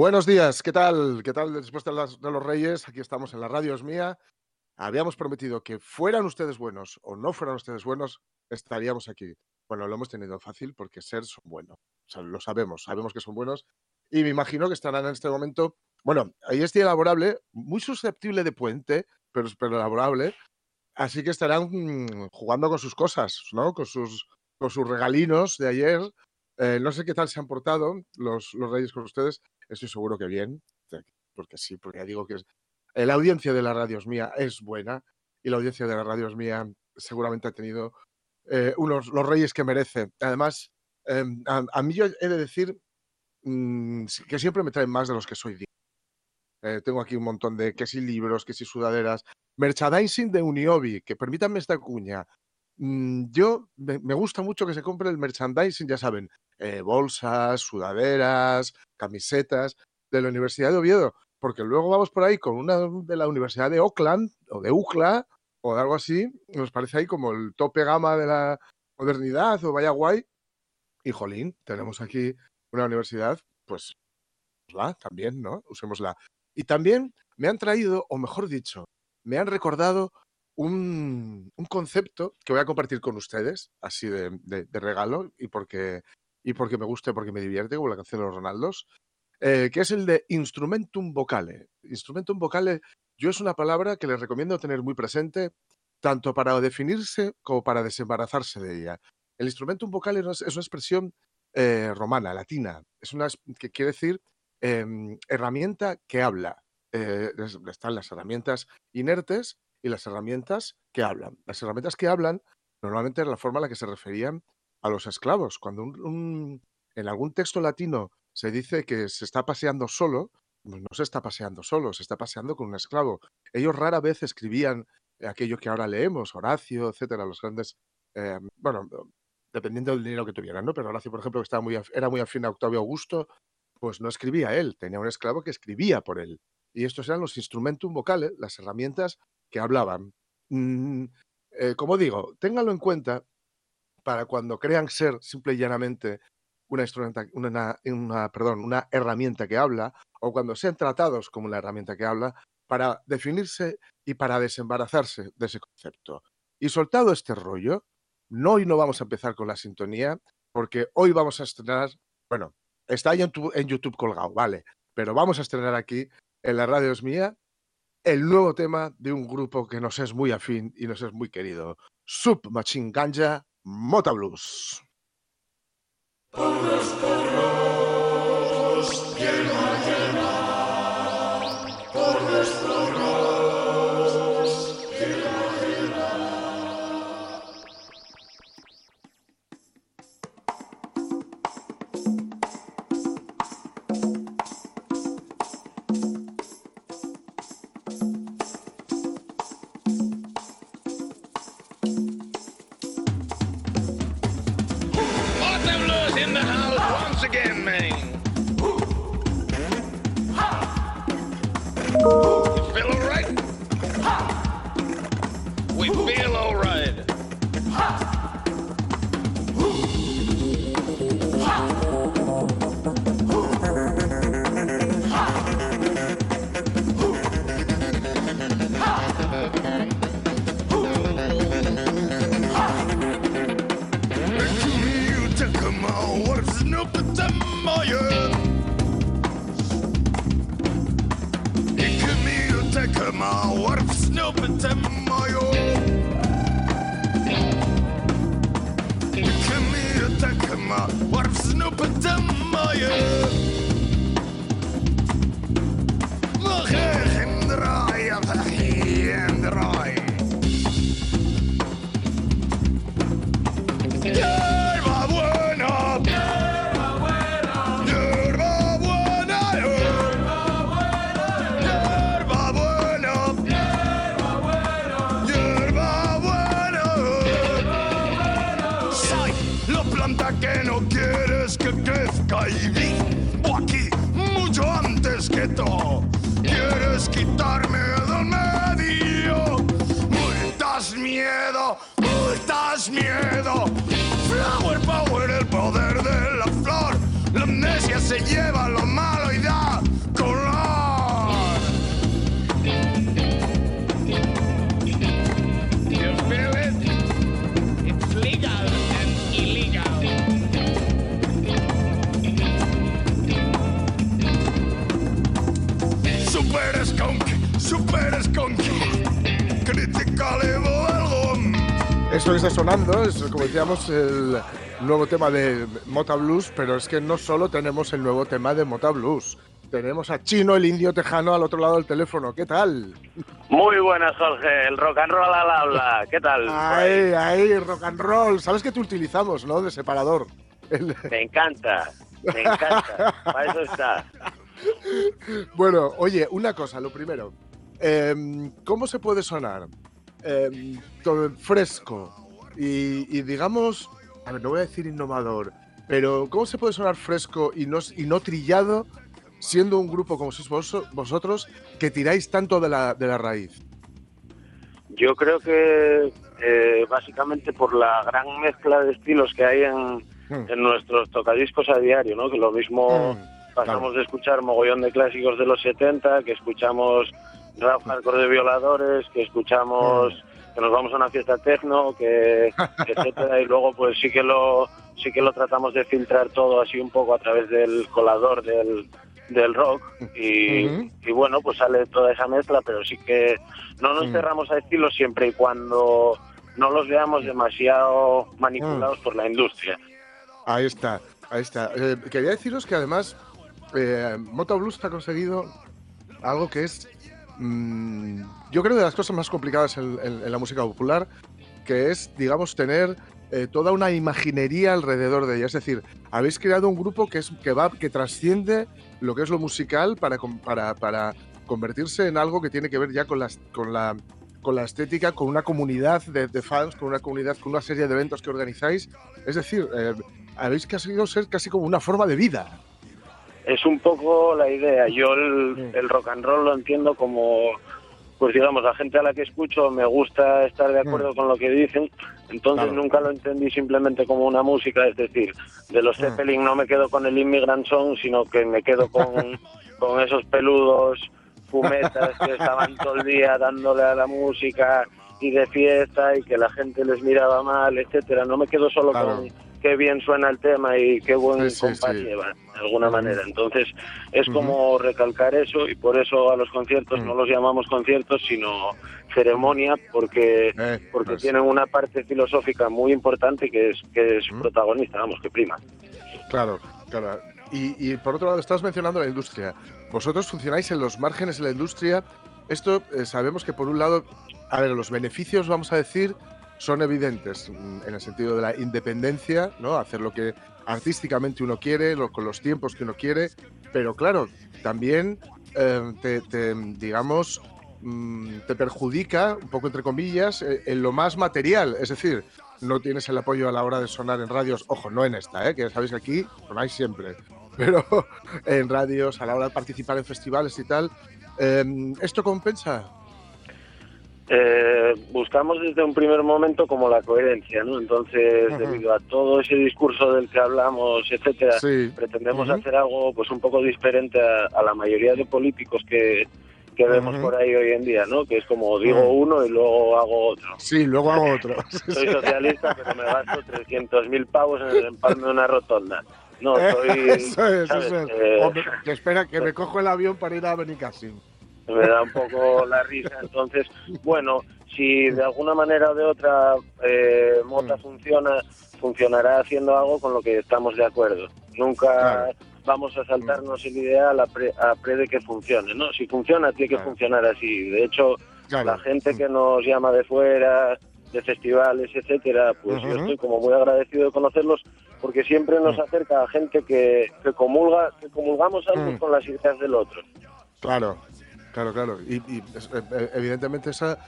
Buenos días, ¿qué tal? ¿Qué tal después de, las- de los Reyes? Aquí estamos en la radio es mía. Habíamos prometido que fueran ustedes buenos o no fueran ustedes buenos, estaríamos aquí. Bueno, lo hemos tenido fácil porque ser son buenos. Lo sabemos, sabemos que son buenos. Y me imagino que estarán en este momento. Bueno, ahí es día laborable, muy susceptible de puente, pero, pero laborable. Así que estarán mm, jugando con sus cosas, ¿no? Con sus, regalinos de ayer. Eh, no sé qué tal se han portado los reyes con ustedes. Estoy seguro que bien, porque sí, porque ya digo que eh, la audiencia de la radio es mía es buena y la audiencia de la radio es mía seguramente ha tenido eh, unos los reyes que merece. Además, eh, a, mí yo he de decir mmm, que siempre me traen más de los que soy. Eh, tengo aquí un montón de que si libros, que si sudaderas, merchandising de Uniobi, que permítanme esta cuña. Mm, yo me, gusta mucho que se compre el merchandising, ya saben, eh, bolsas, sudaderas, camisetas de la Universidad de Oviedo, porque luego vamos por ahí con una de la Universidad de Auckland o de UCLA o de algo así, nos parece ahí como el tope gama de la modernidad o vaya guay. Y jolín, tenemos aquí una universidad, pues, la también, ¿no? Usémosla. Y también me han traído, o mejor dicho, me han recordado un, un concepto que voy a compartir con ustedes, así de regalo, y porque, y porque me gusta porque me divierte, como la canción de los Ronaldos, eh, que es el de instrumentum vocale. Instrumentum vocale, yo es una palabra que les recomiendo tener muy presente, tanto para definirse como para desembarazarse de ella. El instrumentum vocale es una expresión eh, romana, latina, es una que quiere decir eh, herramienta que habla. Eh, están las herramientas inertes y las herramientas que hablan. Las herramientas que hablan normalmente es la forma en la que se referían a los esclavos. Cuando un, en algún texto latino se dice que se está paseando solo, pues no se está paseando solo, se está paseando con un esclavo. Ellos rara vez escribían aquello que ahora leemos, Horacio, etcétera, los grandes, eh, bueno, dependiendo del dinero que tuvieran, ¿no? Pero Horacio, por ejemplo, que estaba muy, era muy afín a Octavio Augusto, pues no escribía él, tenía un esclavo que escribía por él. Y estos eran los instrumentum vocales, las herramientas que hablaban. Mm, eh, como digo, ténganlo en cuenta para cuando crean ser simple y llanamente una, una, una, perdón, una herramienta que habla, o cuando sean tratados como una herramienta que habla, para definirse y para desembarazarse de ese concepto. Y soltado este rollo, hoy no vamos a empezar con la sintonía, porque hoy vamos a estrenar, bueno, está ahí en, tu, en YouTube colgado, vale, pero vamos a estrenar aquí en la radio es mía el nuevo tema de un grupo que nos es muy afín y nos es muy querido, Sub Machine Ganja Mota Blues. Por again, man. my wife Snoop and Eso que está sonando es, como decíamos, el nuevo tema de Mota Blues, pero es que no solo tenemos el nuevo tema de Mota Blues. Tenemos a Chino, el indio tejano, al otro lado del teléfono. ¿Qué tal? Muy buenas, Jorge. El rock and roll al habla. ¿Qué tal? Ahí, ahí, rock and roll. ¿Sabes que te utilizamos, no? De separador. El- Me encanta. Me encanta. Para eso está. Bueno, oye, una cosa, lo primero. Em, ¿Cómo se puede sonar? Todo fresco y, y digamos, a ver, no voy a decir innovador, pero ¿cómo se puede sonar fresco y no, y no trillado siendo un grupo como sois vos- vosotros que tiráis tanto de la, de la raíz? Yo creo que eh, básicamente por la gran mezcla de estilos que hay en, Hmm. en nuestros tocadiscos a diario, ¿no? Que lo mismo Mm, pasamos de escuchar mogollón de clásicos de los 70, que escuchamos rap hardcore de violadores, que escuchamos que nos vamos a una fiesta techno, que etcétera y luego pues sí que lo sí que lo tratamos de filtrar todo así un poco a través del colador del del rock y, Ujú. y bueno pues sale toda esa mezcla pero sí que no nos Mm. cerramos a estilos siempre y cuando no los veamos demasiado manipulados por la industria Ahí está, ahí está. Eh, quería deciros que además eh, Mota Blues ha conseguido algo que es, mm, yo creo, de las cosas más complicadas en, en- en la música popular, que es, digamos, tener eh, toda una imaginería alrededor de ella. Es decir, habéis creado un grupo que, es, que, va, que trasciende lo que es lo musical para, para, para convertirse en algo que tiene que ver ya con, las, con, la, con la estética, con una comunidad de, de fans, con una comunidad, con una serie de eventos que organizáis. Es decir, eh, habéis conseguido ser casi como una forma de vida. Es un poco la idea. Yo el, el rock and roll lo entiendo como, pues digamos, la gente a la que escucho me gusta estar de acuerdo con lo que dicen. Entonces Mm. Claro. nunca lo entendí simplemente como una música, es decir, de los Mm. Zeppelin no me quedo con el Immigrant Song, sino que me quedo con, con esos peludos fumetas que estaban todo el día dándole a la música y de fiesta y que la gente les miraba mal, etcétera. No me quedo solo Claro. con qué bien suena el tema y qué buen Sí, sí, compás sí. lleva, de alguna manera. Entonces, es Ujú. como recalcar eso y por eso a los conciertos Mm. no los llamamos conciertos, sino ceremonia, porque Eh, porque pues, tienen una parte filosófica muy importante que es que es Mm. protagonista, vamos, que prima. Claro, claro. Y, y por otro lado, estás mencionando la industria. Vosotros funcionáis en los márgenes de la industria. Esto eh, sabemos que por un lado, a ver, los beneficios, vamos a decir, son evidentes mm, en el sentido de la independencia, ¿no? Hacer lo que artísticamente uno quiere, lo- con los tiempos que uno quiere. Pero claro, también eh, te, digamos, mm, te perjudica, un poco entre comillas, eh, en lo más material. Es decir, no tienes el apoyo a la hora de sonar en radios, ojo, no en esta, ¿eh? que sabéis que aquí sonáis siempre, pero en radios, a la hora de participar en festivales y tal. eh, ¿Esto compensa? Eh, buscamos desde un primer momento como la coherencia, ¿no? Entonces, debido a todo ese discurso del que hablamos, etcétera, Sí. pretendemos hacer algo pues un poco diferente a, a la mayoría de políticos que, que vemos por ahí hoy en día, ¿no? Que es como digo uno y luego hago otro. Sí, luego hago otro. Soy socialista, pero me gasto 300.000 pavos en el empalme de una rotonda. No, soy... eso es, ¿sabes? eso es. Eh, que espera, que me cojo el avión para ir a Benicassim. me da un poco la risa. Entonces, bueno, si de alguna manera o de otra eh, Mota Mm. funciona, funcionará haciendo algo con lo que estamos de acuerdo. Nunca Claro. vamos a saltarnos el ideal a pre, a pre de que funcione, ¿no? Si funciona, tiene que Claro. funcionar así. De hecho, Claro. la gente que nos llama de fuera, de festivales, etcétera, pues yo estoy como muy agradecido de conocerlos porque siempre nos Mm. acerca a gente que, que comulga, que comulgamos algo Mm. con las ideas del otro. Claro, claro, claro. Y, y es- eh, evidentemente esa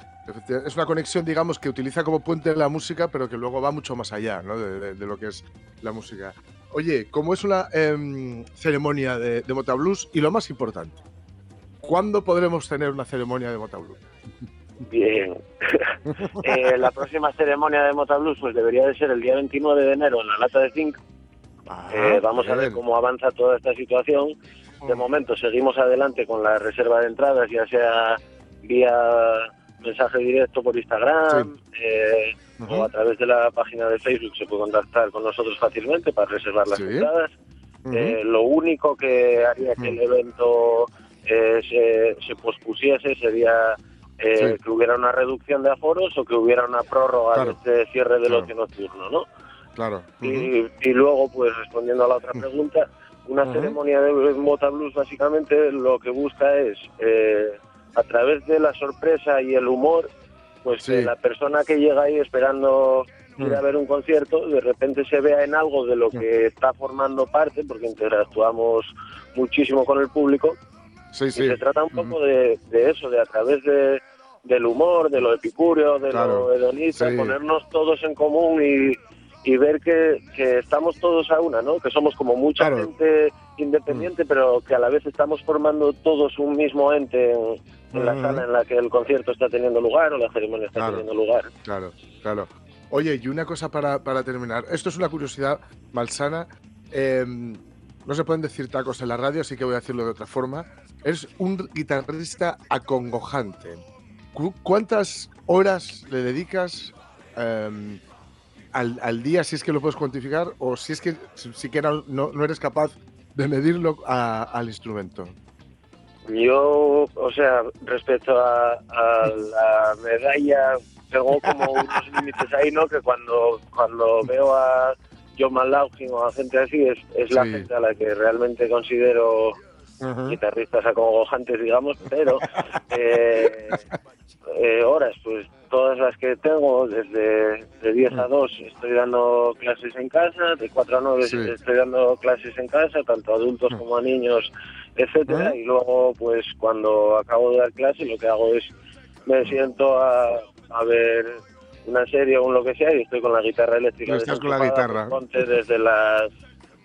es una conexión, digamos, que utiliza como puente la música, pero que luego va mucho más allá ¿no? de, de- de lo que es la música. Oye, ¿cómo es una em, ceremonia de, de Mota Blues? Y lo más importante, ¿cuándo podremos tener una ceremonia de Mota Blues? Bien. Eh, la próxima ceremonia de Mota Blues pues debería de ser el día 29 de enero en la Lata de Zinc. Ah, Eh, vamos a ver cómo avanza toda esta situación. De Mm. momento seguimos adelante con la reserva de entradas, ya sea vía mensaje directo por Instagram eh, o a través de la página de Facebook se puede contactar con nosotros fácilmente para reservar las Sí. entradas. Eh, lo único que haría que el evento eh, se, se pospusiese sería eh, Sí. que hubiera una reducción de aforos o que hubiera una prórroga Claro. de este cierre del Claro. ocio nocturno, ¿no? Claro. Y, y luego, pues respondiendo a la otra pregunta, una ceremonia de Mota Blues básicamente lo que busca es, eh, a través de la sorpresa y el humor, pues Sí. que la persona que llega ahí esperando ir Mm. a ver un concierto, de repente se vea en algo de lo que está formando parte, porque interactuamos muchísimo con el público, Sí, y se trata un poco de, de eso, de a través de, del humor, de lo epicúreo, de Claro, lo hedonista, sí. ponernos todos en común y, y ver que, que estamos todos a una, ¿no? Que somos como mucha Claro. Mm. gente independiente, pero que a la vez estamos formando todos un mismo ente en, en la Ujú. sala en la que el concierto está teniendo lugar o la ceremonia está Claro. teniendo lugar. Claro, claro. Oye, y una cosa para, para terminar. Esto es una curiosidad malsana. Eh, no se pueden decir tacos en la radio, así que voy a decirlo de otra forma. Eres un guitarrista acongojante. Cu- ¿Cuántas horas le dedicas eh, al, al día, si es que lo puedes cuantificar, o si es que si- siquiera no, no eres capaz de medirlo a- al instrumento? Yo, o sea, respecto a, a la medalla, tengo como unos límites ahí, ¿no? Que cuando, cuando veo a John McLaughlin o a gente así, es, es la Sí. gente a la que realmente considero guitarristas acongojantes, digamos, pero eh, eh, horas, pues todas las que tengo, desde de 10 a 2 estoy dando clases en casa, de 4 a 9 Sí. estoy dando clases en casa, tanto a adultos Mm. como a niños, etcétera, ¿Eh? y luego pues cuando acabo de dar clase lo que hago es me siento a, a ver una serie o un lo que sea y estoy con la guitarra eléctrica. Estás con la guitarra. pues, ponte desde las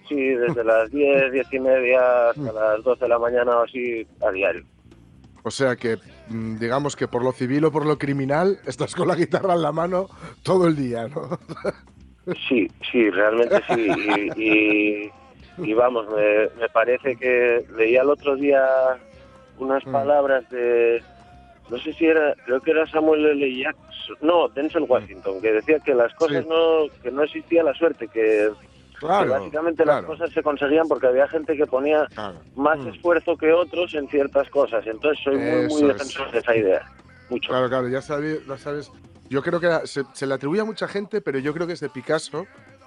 sí, desde las 10, 10 y media hasta Mm. las 12 de la mañana o así a diario. O sea que, mm, digamos que por lo civil o por lo criminal, estás con la guitarra en la mano todo el día, ¿no? Sí, sí, realmente sí. Y, y- y vamos, me, me parece que leía el otro día unas Mm. palabras de, no sé si era, creo que era Samuel L. Jackson, no, Denzel Washington, que decía que las cosas Sí. no, que no existía la suerte, que, que Claro. básicamente claro, las cosas se conseguían porque había gente que ponía claro. más Mm. esfuerzo que otros en ciertas cosas. Entonces soy muy, muy es. defensor de esa idea. Mucho. Claro, claro, ya sabes, ya sabes. Yo creo que se, se le atribuye a mucha gente, pero yo creo que es de Picasso,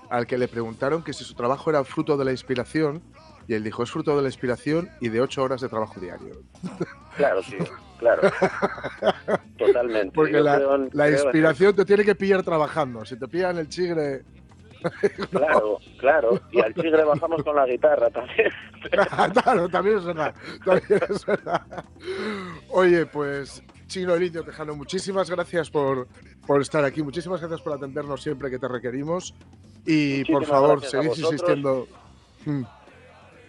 al que le preguntaron que si su trabajo era fruto de la inspiración, y él dijo, es fruto de la inspiración y de ocho horas de trabajo diario. Claro, tío, claro. Totalmente. Porque la, creo inspiración te tiene que pillar trabajando. Si te pillan el chigre... Claro, claro. Y al tigre bajamos con la guitarra también. claro, también es verdad. También es verdad. Oye, pues Chino Lidio Tejano, muchísimas gracias por, por estar aquí. Muchísimas gracias por atendernos siempre que te requerimos. Y por favor, vosotros. insistiendo. Mm.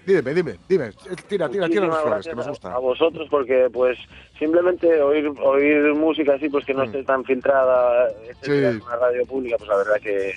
Dime, dime, dime. Tira, tira, tira las flores, que nos gusta. A, vosotros porque pues simplemente oír oír música así pues que no Mm. esté tan filtrada etcétera, Sí. en una radio pública pues la verdad que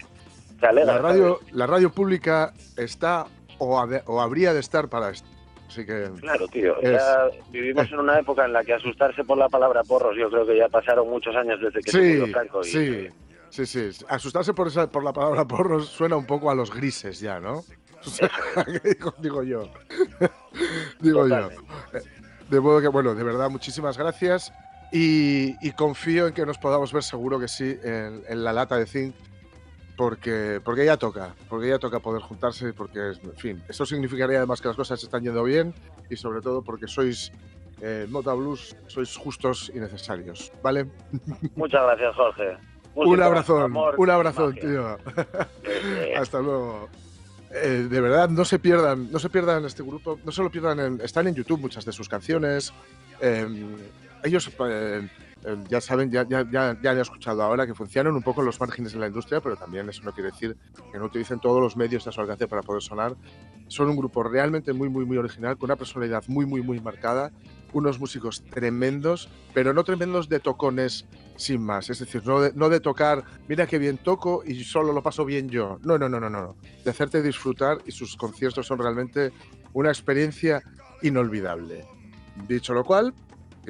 se alegra. La radio, la radio pública está o, ha de- o habría de estar para esto. Así que. Claro, tío. Es- Ya vivimos en una época en la que asustarse por la palabra porros, yo creo que ya pasaron muchos años desde que se Sí, murió Franco. y- sí, sí, sí. Asustarse por, esa, por la palabra porros suena un poco a los grises ya, ¿no? O sea, digo, digo yo. digo yo. Totalmente. De modo que, bueno, de verdad, muchísimas gracias. Y, y confío en que nos podamos ver, seguro que sí, en, en la lata de zinc. Porque, porque ya toca, porque ya toca poder juntarse, porque, en fin, eso significaría además que las cosas están yendo bien y sobre todo porque sois eh, Mota Blues, sois justos y necesarios, ¿vale? Muchas gracias, Jorge. un abrazón, amor un abrazón, tío. Hasta luego. Eh, de verdad, no se pierdan, no se pierdan este grupo, no solo pierdan, en- están en YouTube muchas de sus canciones. eh, ellos eh, ya saben, ya, ya, ya, ya han escuchado ahora que funcionan un poco los márgenes de la industria, pero también eso no quiere decir que no utilicen todos los medios a su alcance para poder sonar. Son un grupo realmente muy, muy, muy original, con una personalidad muy, muy, muy marcada, unos músicos tremendos, pero no tremendos de tocones sin más. Es decir, no de, no de tocar, mira qué bien toco y solo lo paso bien yo. No, no, no, no, no. De hacerte disfrutar y sus conciertos son realmente una experiencia inolvidable. Dicho lo cual,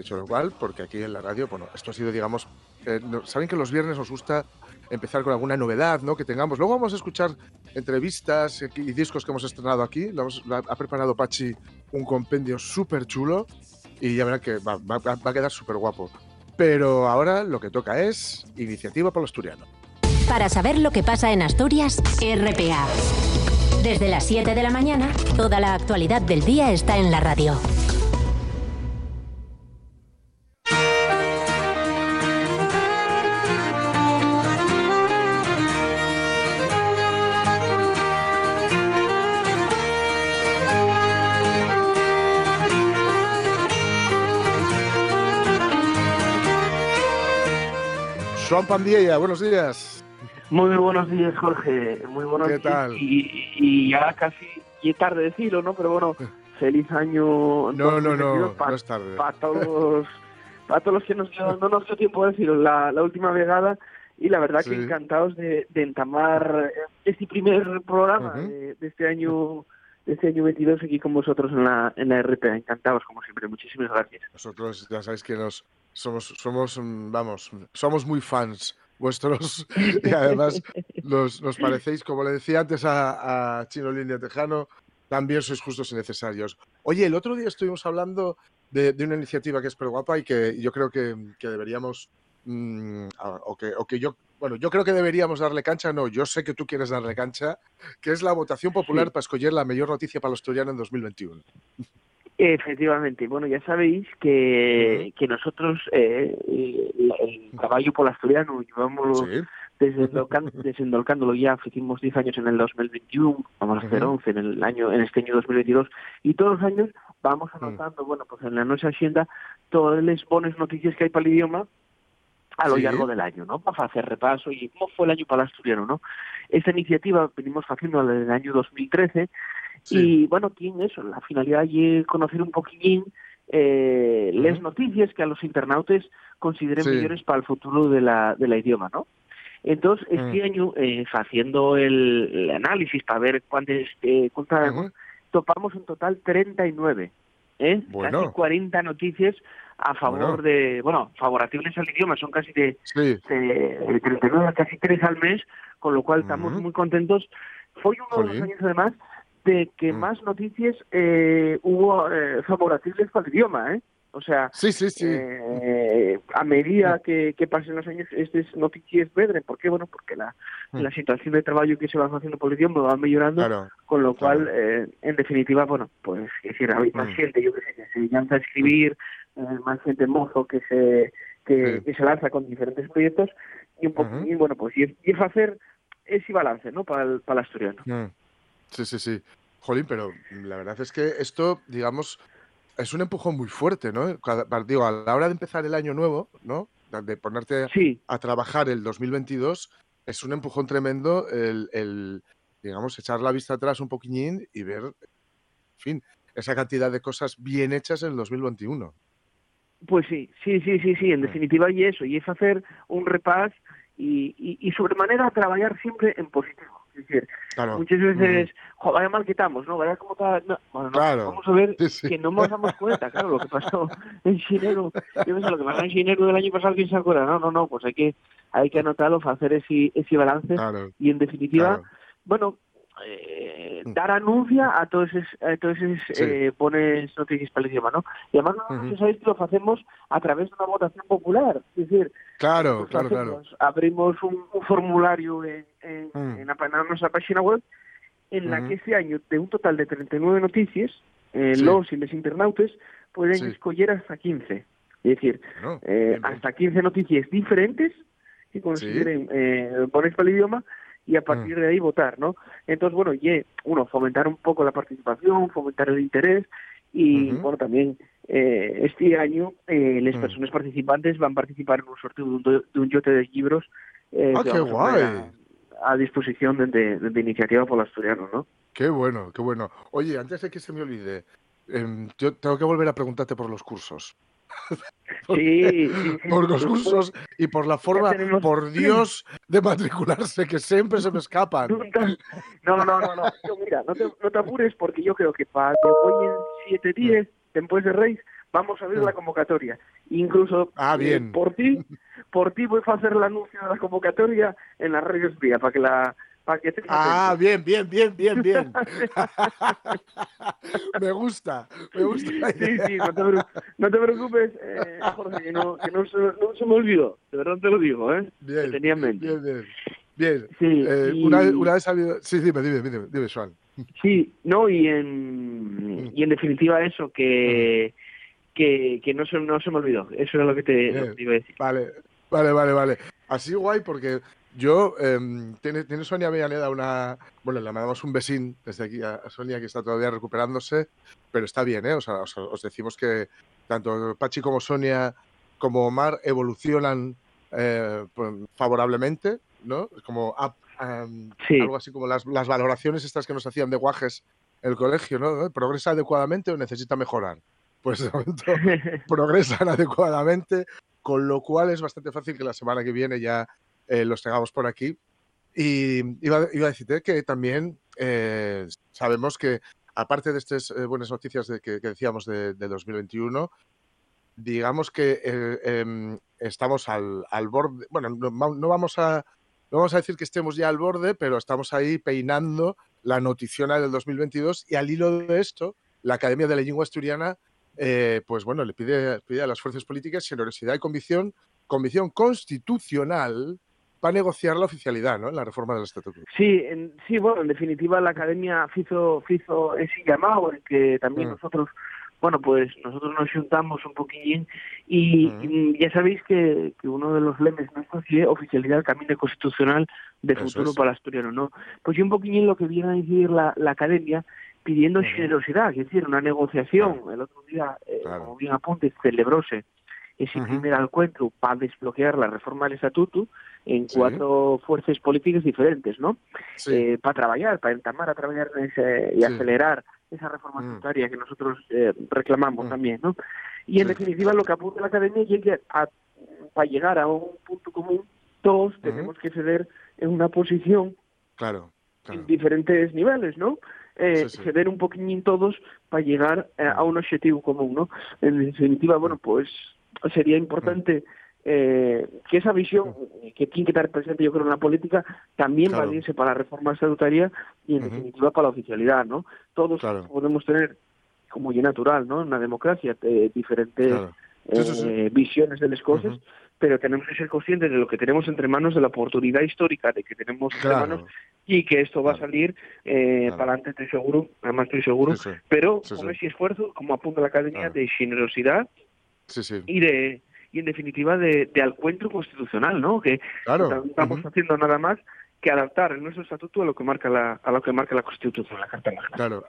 dicho lo cual, porque aquí en la radio, bueno, esto ha sido, digamos, eh, saben que los viernes nos gusta empezar con alguna novedad, ¿no? Que tengamos. Luego vamos a escuchar entrevistas y discos que hemos estrenado aquí. Lo hemos- lo ha preparado Pachi un compendio súper chulo. y ya verán que va, va- va a quedar súper guapo. Pero ahora lo que toca es iniciativa por lo asturiano. Para saber lo que pasa en Asturias, RPA. Desde las 7 de la mañana, toda la actualidad del día está en la radio. Juan Pandilla, buenos días. Muy buenos días, Jorge. Muy buenos ¿Qué días. tal? Y, y ya casi y es tarde decirlo, ¿no? Pero bueno, feliz No, año. no, no, Para no es tarde. todos, para todos los que nos, no nos dio tiempo de decirlo la, la última vegada. Y la verdad Sí. que encantados de, de entamar este primer programa Ujú. de, de este año de este año 22 aquí con vosotros en la, en la RPA. Encantados, como siempre. Muchísimas gracias. Nosotros ya sabéis que nos somos, somos, mm, vamos, somos muy fans vuestros y además nos, nos parecéis, como le decía antes a, a Chino Línea Tejano, también sois justos y necesarios. Oye, el otro día estuvimos hablando de, de una iniciativa que es pero guapa y que yo creo que, que deberíamos, mm, a- o, que, o que yo, bueno, yo creo que deberíamos darle cancha, no, yo sé que tú quieres darle cancha, que es la votación popular Sí. para escoger la mejor noticia para los asturiano en 2021. Efectivamente, bueno, ya sabéis que, que nosotros eh, el caballo por asturiano llevamos Sí, desendolcándolo ya, hicimos 10 años en el 2021, vamos a hacer Ujú. 11 en el año en este año 2022 y todos los años vamos anotando, bueno, pues en la nuestra hacienda todas las buenas noticias que hay para el idioma a lo Sí. largo del año, ¿no? Para hacer repaso y cómo fue el año para el asturiano, ¿no? Esta iniciativa venimos haciendo desde el año 2013 sí. y bueno, tiene eso, la finalidad es conocer un poquillín eh, las noticias que a los internautas consideren Sí. mejores para el futuro de la, de la idioma, ¿no? Entonces, este Mm. año, eh, haciendo el, el análisis para ver cuántas, eh, Ujú. topamos en total 39, ¿eh? Bueno. Casi 40 noticias a favor Bueno. de, bueno, favorables al idioma, son casi de, Sí, de, de 39 a casi 3 al mes, con lo cual estamos muy contentos. Fue uno de los años, además, de que Mm. más noticias eh, hubo eh, favorables para el idioma, ¿eh? O sea, sí, sí, sí. eh, a medida que, que pasen los años, estas noticias vendrán. ¿Por qué? Bueno, porque la, Mm. la situación de trabajo que se va haciendo por el idioma va mejorando, Claro. con lo claro. cual, eh, en definitiva, bueno, pues, es decir, hay más Mm. gente, yo que sé, que se lanza a escribir, eh, más gente mozo que se que, Sí. que se lanza con diferentes proyectos, y un poco, y bueno, pues, y, y es hacer ese balance, ¿no?, para el, para el asturiano. Mm. Sí, sí, sí. Jolín, pero la verdad es que esto, digamos, es un empujón muy fuerte, ¿no? Digo, a la hora de empezar el año nuevo, ¿no? De ponerte Sí, a trabajar el 2022, es un empujón tremendo el, el, digamos, echar la vista atrás un poquillín y ver, en fin, esa cantidad de cosas bien hechas en el 2021. Pues sí, sí, sí, sí, sí, en Mm. definitiva y eso, y es hacer un repás y, y, y sobremanera trabajar siempre en positivo. Es decir, Claro. muchas veces, vaya mal que estamos, ¿no? Vaya como está, no, bueno, no, Claro. vamos a ver Sí, sí. que no nos damos cuenta, claro, lo que pasó en Xinero, yo pensé, lo que pasó en Xinero del año pasado, ¿quién se acuerda? No, no, no, pues hay que, hay que anotarlo, hacer ese, ese balance Claro. y en definitiva, bueno, eh, Mm. dar anuncia a todos esos, a todos esos Sí. eh, pones noticias para el idioma, ¿no? Y además Ujú. sabéis que lo hacemos a través de una votación popular, es decir, Claro, claro, hacemos- claro. abrimos un, un formulario en, en, en la, en nuestra página web en la que este año, de un total de 39 noticias, eh, Sí. los y los internautas pueden Sí. escoger hasta 15. Es decir, eh, bien, bien. hasta 15 noticias diferentes que consideren eh, poner para el idioma y a Mm. partir de ahí votar, ¿no? Entonces, bueno, y uno, fomentar un poco la participación, fomentar el interés y, bueno, también eh, este año eh, las Mm. personas participantes van a participar en un sorteo de un, de un yote de libros eh, Ah, qué guay. A, a disposición de, de- de iniciativa por asturiano, ¿no? Qué bueno, qué bueno. Oye, antes de que se me olvide, em, yo tengo que volver a preguntarte por los cursos. Por- Sí, sí, sí, por los cursos y por la forma, tenemos- por Dios, de matricularse, que siempre se me escapan. No, no, no, no. Yo, mira, no te, no te apures porque yo creo que para que hoy en siete días, después de Reis, vamos a ver la convocatoria. Incluso Ah, eh, bien. por ti, por ti voy a hacer el anuncio de la convocatoria en las redes vía para que la Ah, bien, bien, bien, bien, bien. me gusta, me gusta Sí, sí, no te, pre- no te preocupes, eh, Jorge, que, no, que no, se, no se me olvidó. De verdad te lo digo, ¿eh? Bien, que tenía en mente. bien, bien. Bien. Sí, Eh, y- una, una vez ha habido... Sí, dime, dime, dime, dime, Joan. Sí, no, y en, y en definitiva eso, que, que, que no, se, no se me olvidó. Eso era lo que te, lo que te iba a decir. Vale, vale, vale, vale. Así guay porque yo, em, tiene, tiene Sonia Villaneda una, bueno, le mandamos un besín desde aquí a, Sonia que está todavía recuperándose, pero está bien, ¿eh? O sea, os, os decimos que tanto Pachi como Sonia como Omar evolucionan eh, pues, favorablemente, ¿no? Como Sí. algo así como las, las valoraciones estas que nos hacían de guajes en el colegio, ¿no? ¿Progresa adecuadamente o necesita mejorar? Pues de momento progresan adecuadamente, con lo cual es bastante fácil que la semana que viene ya eh, los tengamos por aquí. Y iba, iba a decirte que también eh, sabemos que, aparte de estas eh, buenas noticias de que, que decíamos de, de 2021, digamos que eh, em, estamos al, al borde, bueno, no, no vamos a... No vamos a decir que estemos ya al borde, pero estamos ahí peinando la notición del 2022 y al hilo de esto, la Academia de la Lengua Asturiana eh, pues bueno, le pide, pide a las fuerzas políticas generosidad y convicción, convicción constitucional para negociar la oficialidad, ¿no? En la reforma del estatuto. Sí, en, sí, bueno, en definitiva la academia hizo, hizo ese llamado en que también Mm. nosotros, bueno, pues nosotros nos juntamos un poquillín y, Mm. y ya sabéis que, que uno de los lemes nuestros es oficialidad del camino constitucional de Eso futuro es. para asturiano, ¿no? Pues yo un poquillín lo que viene a decir la, la academia pidiendo Ujú. generosidad, es decir, una negociación. El otro día, eh, Claro. como bien apuntes, celebróse ese Ujú. primer encuentro para desbloquear la reforma del estatuto en Sí. cuatro fuerzas políticas diferentes, ¿no? Sí, eh, para trabajar, para entamar a trabajar ese- y Sí. acelerar esa reforma Mm. tributaria que nosotros eh, reclamamos Mm. también, ¿no? Y en definitiva lo que apunta la academia es que a- para llegar a un punto común todos tenemos que ceder en una posición claro, claro. en diferentes niveles, ¿no? Eh. Ceder un poquillín todos para llegar eh, a un objetivo común, ¿no? En definitiva, bueno, pues sería importante eh, que esa visión que tiene que estar presente, yo creo, en la política, también Claro. valiese para la reforma estatutaria y, en Ujú. definitiva, para la oficialidad, ¿no? Todos Claro. podemos tener, como ya natural, ¿no? En una democracia, eh, diferentes Claro. Sí, sí, sí. eh, visiones de las cosas, pero tenemos que ser conscientes de lo que tenemos entre manos, de la oportunidad histórica de que tenemos entre manos y que esto va a salir eh, para adelante, estoy seguro, además estoy seguro, Sí, pero con ese esfuerzo, como apunta la Academia, de generosidad y de y en definitiva de, de encuentro constitucional, ¿no? Que Claro. no estamos haciendo nada más que adaptar nuestro estatuto a lo que marca la a lo que marca la Constitución, la Carta Magna. Claro.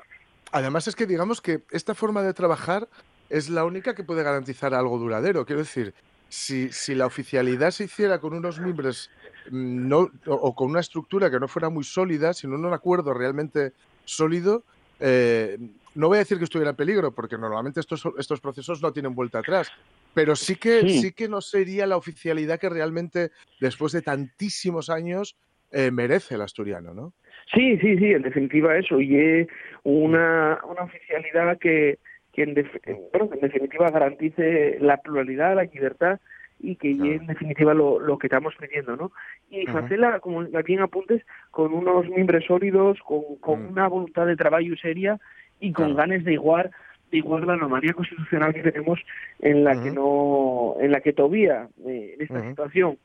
Además es que digamos que esta forma de trabajar es la única que puede garantizar algo duradero. Quiero decir, si, si la oficialidad se hiciera con unos miembros mm, no, o, o con una estructura que no fuera muy sólida, sino un acuerdo realmente sólido, eh, no voy a decir que estuviera en peligro, porque normalmente estos, estos procesos no tienen vuelta atrás, pero sí que, Sí. sí que no sería la oficialidad que realmente, después de tantísimos años, eh, merece el asturiano, ¿no? Sí, sí, sí, en definitiva eso, y es una, una oficialidad que, que en, def- bueno, que en definitiva garantice la pluralidad, la libertad y que Claro. es en definitiva lo, lo que estamos pidiendo, ¿no? Y Ujú. hacerla, como bien apuntes, con unos miembros sólidos, con, con Mm. una voluntad de trabajo seria y con Claro. ganas de igual igual la normalidad constitucional que tenemos en la que no en la que todavía eh, en esta situación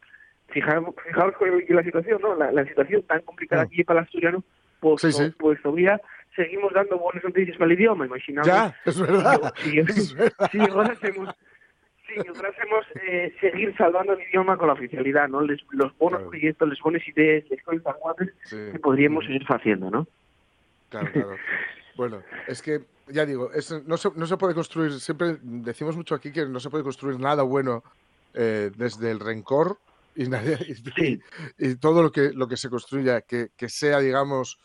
fijaos, fijaos con la situación no la, la situación tan complicada aquí para el asturiano pues, Sí, sí. pues todavía seguimos dando buenas noticias para el idioma imaginamos Ya, es verdad. si, es verdad. si ahora hacemos si ahora hacemos eh, seguir salvando el idioma con la oficialidad no Les- los buenos proyectos las buenas ideas las cosas Sí. que podríamos seguir haciendo no Claro, claro. Bueno, es que, ya digo, es- no, se, no se puede construir, siempre decimos mucho aquí que no se puede construir nada bueno eh, desde el rencor y, nadie- y- Sí. y todo lo que, lo que se construya, que, que sea, digamos,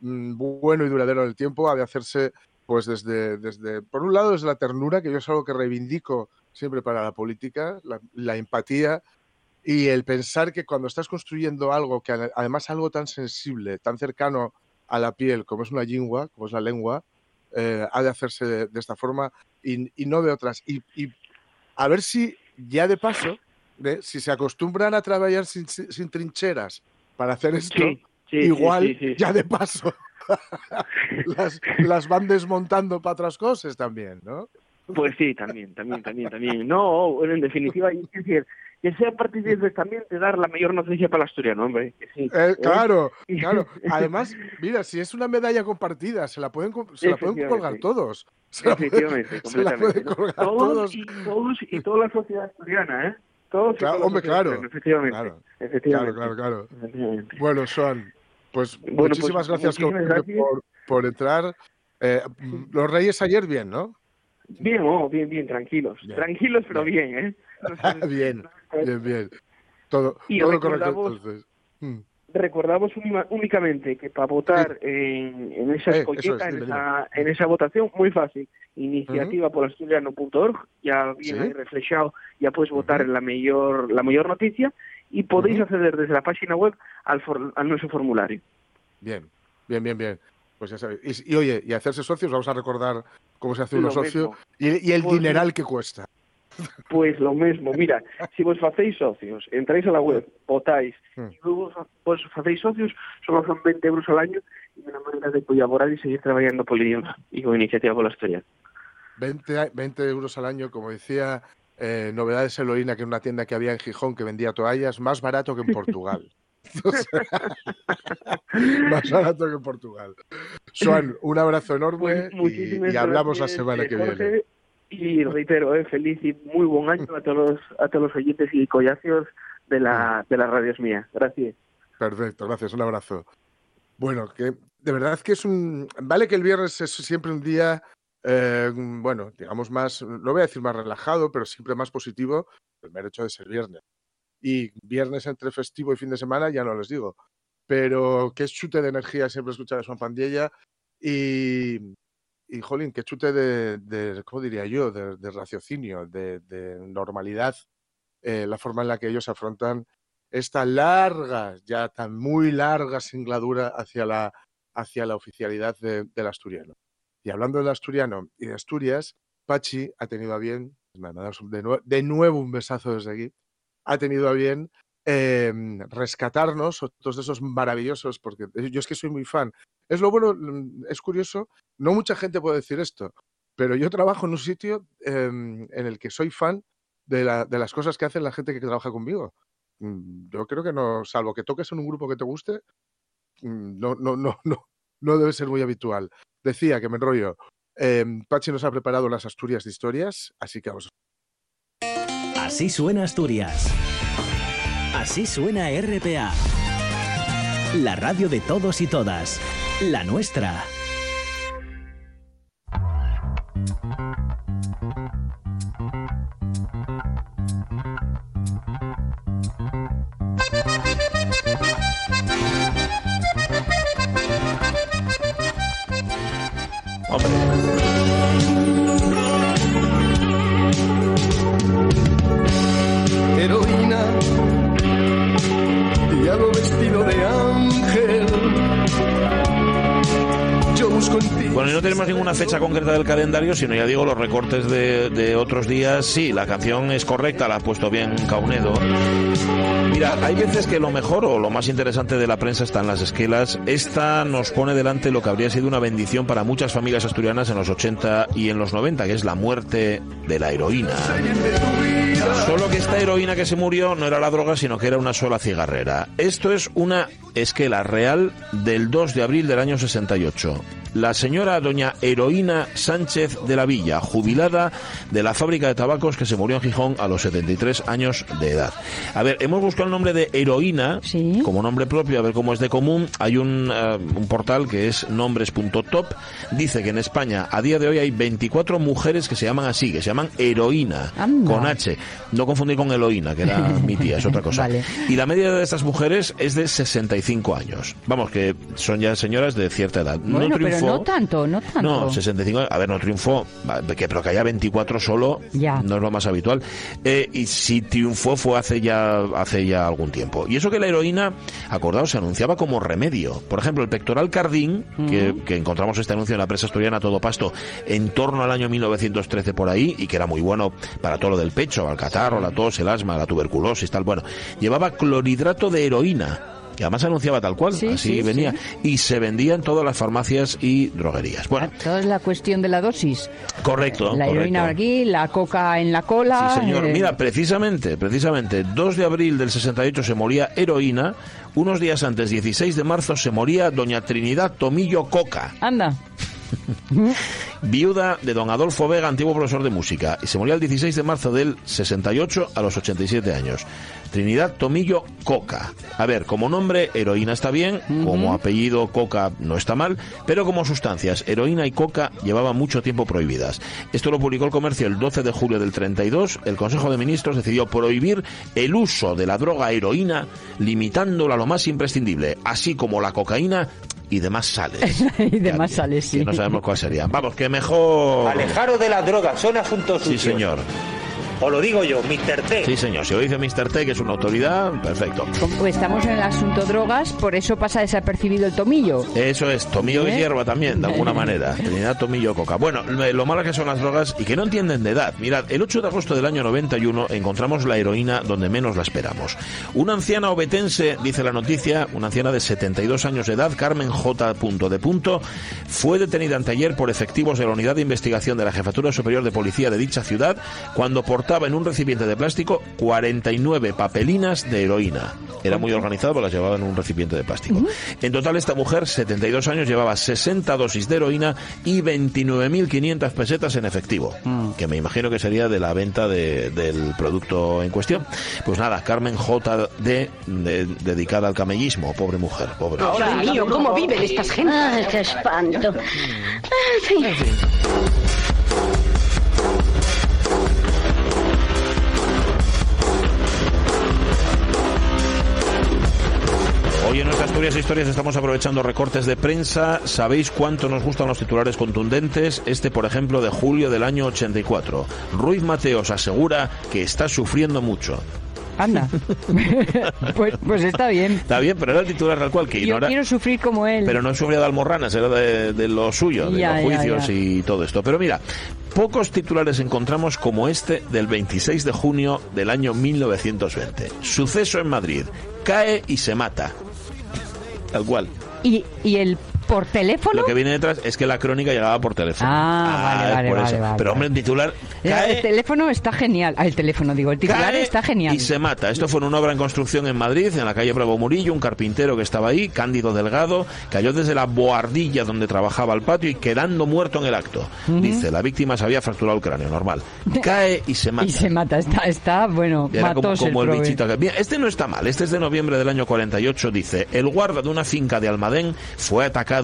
mm, bueno y duradero en el tiempo, ha de hacerse, pues desde, desde, por un lado, desde la ternura, que yo es algo que reivindico siempre para la política, la, la empatía y el pensar que cuando estás construyendo algo, que ade- además algo tan sensible, tan cercano a la piel como es una lengua, como es la lengua, eh, ha de hacerse de, de esta forma y, y no de otras. Y, y a ver si ya de paso, ¿ve? si se acostumbran a trabajar sin, sin- trincheras para hacer esto, Sí. Sí, sí, igual sí, ya de paso las, las van desmontando para otras cosas también, ¿no? Pues sí, también, también, también, también. No, bueno, en definitiva, es decir, que sea partícipes también de dar la mayor noticia para el asturiano, hombre. sí. Eh, ¿eh? claro, claro. Además, mira, si es una medalla compartida, se la pueden, se la pueden colgar todos. Se Efectivamente, se la colgar Todos, todos. y todos y toda la sociedad asturiana, ¿eh? Todos y Claro, toda hombre, claro, Efectivamente. claro, Claro, efectivamente. claro. Bueno, Joan, pues Bueno, pues, muchísimas gracias, muchísimas. Por, por entrar. Eh, los Reyes ayer bien, ¿no? Bien, oh, bien, bien, tranquilos. Bien. Tranquilos, pero bien, ¿eh? bien, bien, bien. Todo, Y todo correcto recordamos- entonces. Mm. recordamos única- únicamente que para votar en, en esa Eh, escolleta, es, en, esa, en esa votación, muy fácil. Iniciativa por asturiano.org, ya viene Sí. reflejado, ya puedes votar en la mayor, la mayor noticia y podéis acceder desde la página web al, for- al nuestro formulario. Bien, bien, bien, bien. Pues ya sabéis. Y, y, oye, y hacerse socios, vamos a recordar cómo se hace uno Lo socio y el Pues- dineral que cuesta. Pues lo mismo, mira, si vos hacéis socios, entráis a la web, votáis, Mm. y luego vos hacéis socios, solo son 20 euros al año y una manera de colaborar y seguir trabajando por el idioma y con iniciativa por la historia. 20, a- 20 euros al año, como decía eh, Novedades Eloína, que es una tienda que había en Gijón que vendía toallas, más barato que en Portugal. Más barato que en Portugal. Joan, un abrazo enorme Pues y, hablamos la semana eh, que Jorge, viene. Y reitero, eh, feliz y muy buen año a todos los, a todos los oyentes y collacios de la, de las radios mías. Gracias. Perfecto, gracias, un abrazo. Bueno, que de verdad que es un... Vale que el viernes es siempre un día, eh, bueno, digamos más, no voy a decir más relajado, pero siempre más positivo, el mero de ser viernes. Y viernes entre festivo y fin de semana, ya no les digo. Pero qué chute de energía siempre escuchar a Juan Pandilla y, y, jolín, qué chute de, de ¿cómo diría yo?, de, de raciocinio, de, de normalidad, eh, la forma en la que ellos afrontan esta larga, ya tan muy larga singladura hacia la, hacia la oficialidad de- del asturiano. Y hablando del asturiano y de Asturias, Pachi ha tenido a bien, de, nue- de nuevo un besazo desde aquí, ha tenido a bien eh, rescatarnos otros de esos maravillosos, porque yo es que soy muy fan. Es lo bueno, mm, es curioso, no mucha gente puede decir esto, pero yo trabajo en un sitio em, en el que soy fan de, la- de las cosas que hacen la gente que trabaja conmigo. Mm, Yo creo que no, salvo que toques en un grupo que te guste, mm, no, no, no, no, no debe ser muy habitual. Decía que me enrollo. em, Pachi nos ha preparado las Asturias de historias, así que vamos. Así suena Asturias. Así suena RPA. La radio de todos y todas. La nuestra. Bueno, y no tenemos ninguna fecha concreta del calendario, sino ya digo, los recortes de, de otros días. Sí, la canción es correcta, la ha puesto bien Caunedo. Mira, hay veces que lo mejor o lo más interesante de la prensa está en las esquelas. Esta nos pone delante lo que habría sido una bendición para muchas familias asturianas en los 80 y en los 90, que es la muerte de la heroína. Solo que esta heroína que se murió no era la droga, sino que era una sola cigarrera. Esto es una esquela real del 2 de abril del año 68. La señora doña Heroína Sánchez de la Villa, jubilada de la fábrica de tabacos que se murió en Gijón a los 73 años de edad. A ver, hemos buscado el nombre de Heroína Sí. como nombre propio, a ver cómo es de común. Hay un, eh, un portal que es nombres.top. Dice que en España a día de hoy hay 24 mujeres que se llaman así, que se llaman heroína, Anda. con H. No confundir con Eloína, que era mi tía, es otra cosa. Vale. Y la media de estas mujeres es de 65 años. Vamos, que son ya señoras de cierta edad. Bueno, no pero triunfó. no tanto, no tanto. No, 65, a ver, no triunfó, que, pero que haya 24 solo Ya. no es lo más habitual. Eh, y si triunfó fue hace ya, hace ya algún tiempo. Y eso que la heroína, acordaos, se anunciaba como remedio. Por ejemplo, el pectoral cardín, que, que encontramos este anuncio en la prensa asturiana todo pasto en torno al año 1913 por ahí, y que era muy bueno para todo lo del pecho, al catarro, la tos, el asma, la tuberculosis, tal. Bueno, llevaba clorhidrato de heroína que además anunciaba tal cual, Sí, así sí, venía, sí. y se vendía en todas las farmacias y droguerías. Bueno, Todo es la cuestión de la dosis. correcto. La heroína correcto. aquí, la coca en la cola. Sí, señor. eh, Mira, precisamente, precisamente, 2 de abril del 68 se moría heroína, unos días antes, 16 de marzo, se moría doña Trinidad Tomillo Coca, Anda. viuda de don Adolfo Vega, antiguo profesor de música, y se moría el 16 de marzo del 68 a los 87 años. Trinidad Tomillo Coca. A ver, como nombre, heroína está bien, como apellido, Coca no está mal, pero como sustancias, heroína y coca llevaban mucho tiempo prohibidas. Esto lo publicó el comercio el 12 de julio del 32. El Consejo de Ministros decidió prohibir el uso de la droga heroína, limitándola a lo más imprescindible, así como la cocaína y demás sales. y demás sales, sí. Que no sabemos cuál serían. Vamos, que mejor. Alejaros de las drogas, son asuntos Sí, suyos. señor. Os lo digo yo, Mr. T. Sí, señor. Si lo dice Mr. T, que es una autoridad, perfecto. Como estamos en el asunto drogas, por eso pasa desapercibido el tomillo. Eso es, tomillo ¿Eh? y hierba también, de alguna manera. Trinidad, tomillo, coca. Bueno, lo lo malo que son las drogas y que no entienden de edad. Mirad, el 8 de agosto del año 91 encontramos la heroína donde menos la esperamos. Una anciana obetense, dice la noticia, una anciana de 72 años de edad, Carmen J. de punto, fue detenida anteayer por efectivos de la Unidad de Investigación de la Jefatura Superior de Policía de dicha ciudad cuando portaba en un recipiente de plástico 49 papelinas de heroína. Era muy organizado porque las llevaba en un recipiente de plástico. En total, esta mujer, 72 años, llevaba 60 dosis de heroína y 29.500 pesetas en efectivo, que me imagino que sería de la venta de- del producto en cuestión. Pues nada, Carmen J. de, de- dedicada al camellismo, pobre mujer, pobre. Dios mío, ¿cómo viven estas gentes? Ay, qué espanto. En fin. Asturias Historias estamos aprovechando recortes de prensa. ¿Sabéis cuánto nos gustan los titulares contundentes? Este, por ejemplo, de julio del año 84. Ruiz Mateos asegura que está sufriendo mucho. Anda. pues, pues está bien. Está bien, pero era el titular tal cual que Yo quiero sufrir como él. Pero no sufría de almorranas, era de, de lo suyo, de Ya, los ya, juicios ya. y todo esto. Pero mira, pocos titulares encontramos como este del 26 de junio del año 1920. Suceso en Madrid. Cae y se mata. Tal cual. ¿Y, y el por teléfono? Lo que viene detrás es que la crónica llegaba por teléfono. Ah, vale, es vale, por vale, eso. vale, Pero vale. hombre, el titular cae El teléfono está genial. Ah, el teléfono, digo, el titular está genial. Y se mata. Esto fue en una obra en construcción en Madrid, en la calle Bravo Murillo, un carpintero que estaba ahí, Cándido Delgado, cayó desde la boardilla donde trabajaba al patio y quedando muerto en el acto. Dice, la víctima se había fracturado el cráneo, normal. Cae y se mata. Y se mata. Está, está bueno, Era como, el, bichito. Bien, este no está mal. Este es de noviembre del año 48. Dice: El guarda de una finca de Almadén fue atacado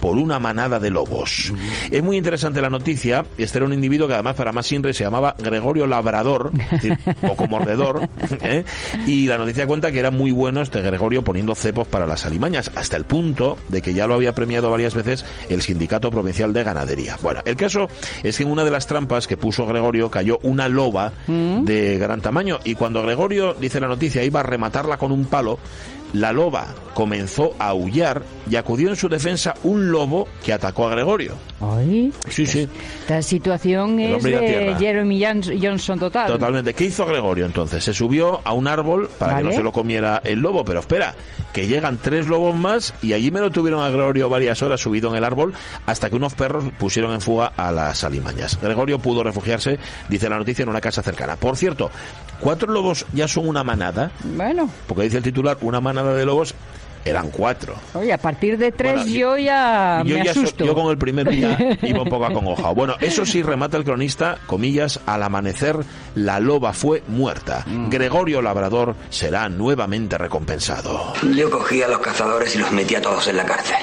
por una manada de lobos. Es muy interesante la noticia. Este era un individuo que, además, para más Inre se llamaba Gregorio Labrador, es decir, poco mordedor. ¿eh? Y la noticia cuenta que era muy bueno este Gregorio poniendo cepos para las alimañas, hasta el punto de que ya lo había premiado varias veces el Sindicato Provincial de Ganadería. Bueno, el caso es que en una de las trampas que puso Gregorio cayó una loba de gran tamaño y cuando Gregorio, dice la noticia, iba a rematarla con un palo, la loba comenzó a aullar y acudió en su defensa un lobo que atacó a Gregorio. Ay, Sí, sí, esta situación El es la de tierra. Jeremy Johnson total. totalmente. ¿Qué hizo Gregorio entonces? Se subió a un árbol para que no se lo comiera el lobo, pero espera, que llegan tres lobos más y allí me lo tuvieron a Gregorio varias horas subido en el árbol hasta que unos perros pusieron en fuga a las alimañas. Gregorio pudo refugiarse, dice la noticia, en una casa cercana. Por cierto, cuatro lobos ya son una manada, Bueno, porque dice el titular, una manada de lobos eran cuatro. oye, a partir de tres Bueno, yo ya yo, me ya so- yo con el primero ya iba un poco acongojado. Bueno, eso sí remata el cronista, comillas, al amanecer la loba fue muerta. Mm. Gregorio Labrador será nuevamente recompensado. Yo cogía a los cazadores y los metía todos en la cárcel.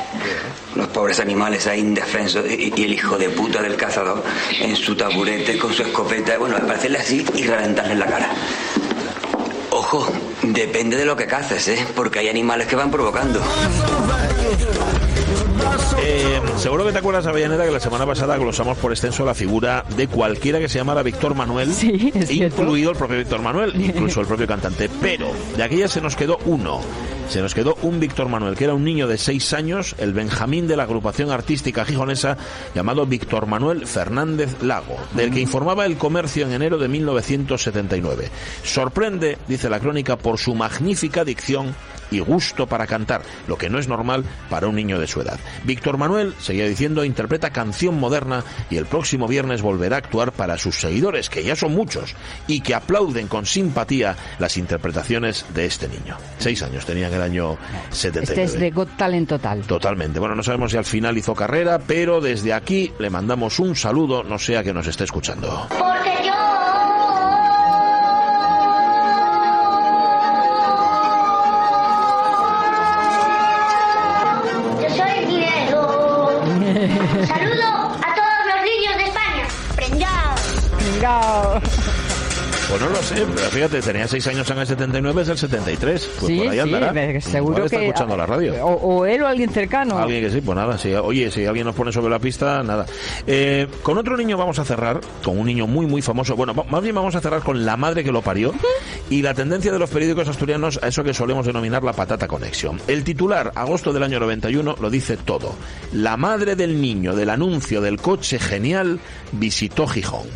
Los pobres animales ahí indefensos y, y el hijo de puta del cazador en su taburete con su escopeta, bueno, para hacerle así y reventarle en la cara. Ojo, depende de lo que caces, ¿eh? Porque hay animales que van provocando. Eh, seguro que te acuerdas, Avellaneda, que la semana pasada glosamos por extenso la figura de cualquiera que se llamara Víctor Manuel, Sí, incluido el propio Víctor Manuel, incluso el propio cantante. Pero de aquella se nos quedó uno. Se nos quedó un Víctor Manuel, que era un niño de seis años, el Benjamín de la agrupación artística gijonesa llamado Víctor Manuel Fernández Lago, del que informaba el comercio en enero de 1979. Sorprende, dice la crónica, por su magnífica dicción y gusto para cantar, lo que no es normal para un niño de su edad. Víctor Manuel, seguía diciendo, interpreta canción moderna y el próximo viernes volverá a actuar para sus seguidores, que ya son muchos, y que aplauden con simpatía las interpretaciones de este niño. Seis años tenía en el año 79. Este es de Got Talent total. Totalmente. Bueno, no sabemos si al final hizo carrera, pero desde aquí le mandamos un saludo, no sea que nos esté escuchando. Porque yo Yo Saludo a todos los niños de España. Pringao. Pues no lo sé, pero fíjate, tenía seis años en el 79, es el 73. Pues sí, por ahí sí, andará. ve- seguro Igual está que escuchando la radio. O, o él o alguien cercano. Alguien que sí, pues nada, si, oye, si alguien nos pone sobre la pista, nada. Eh, con otro niño vamos a cerrar, con un niño muy, muy famoso. Bueno, más bien vamos a cerrar con la madre que lo parió y la tendencia de los periódicos asturianos a eso que solemos denominar la patata conexión. El titular, agosto del año 91, lo dice todo. La madre del niño del anuncio del coche genial visitó Gijón.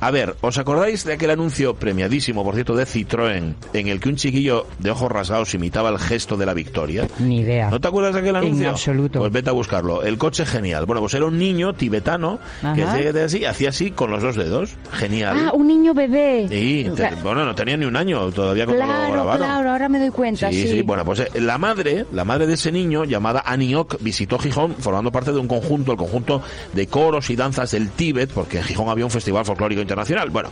A ver, ¿os acordáis de aquel anuncio premiadísimo, por cierto, de Citroën, en el que un chiquillo de ojos rasgados imitaba el gesto de la victoria? Ni idea. ¿No te acuerdas de aquel anuncio? En absoluto. Pues vete a buscarlo. El coche genial. Bueno, pues era un niño tibetano que Ajá. hacía así, hacía así con los dos dedos. Genial. Ah, un niño bebé. Sí, te- bueno, no tenía ni un año todavía cuando lo grabaron. claro, ahora me doy cuenta, Sí, sí. sí, bueno, pues eh, la madre, la madre de ese niño, llamada Aniok, visitó Gijón formando parte de un conjunto, el conjunto de coros y danzas del Tíbet, porque en Gijón había un festival folclórico internacional. Bueno,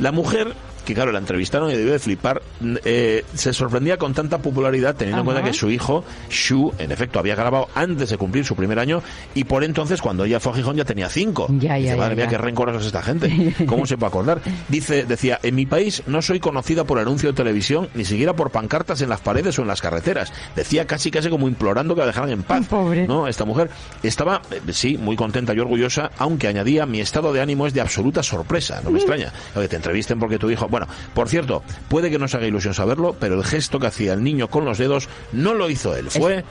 la mujer, que claro, la entrevistaron y debió de flipar, eh, se sorprendía con tanta popularidad teniendo en cuenta que su hijo, Shu, en efecto, había grabado antes de cumplir su primer año y por entonces, cuando ella fue a Gijón, ya tenía cinco. Ya, Dice, ya, madre ya, mía, qué rencorosa es esta gente. ¿Cómo se puede acordar? Dice, decía, en mi país no soy conocida por anuncio de televisión, ni siquiera por pancartas en las paredes o en las carreteras. Decía casi casi como implorando que la dejaran en paz. Pobre. No, esta mujer estaba, eh, sí, muy contenta y orgullosa, aunque añadía, mi estado de ánimo es de absoluta sorpresa. No me extraña. Que te entrevisten porque tu hijo... Bueno, por cierto, puede que no os haga ilusión saberlo, pero el gesto que hacía el niño con los dedos no lo hizo él, fue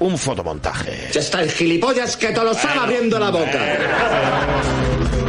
un fotomontaje. Ya está el gilipollas que te lo estaba abriendo la boca.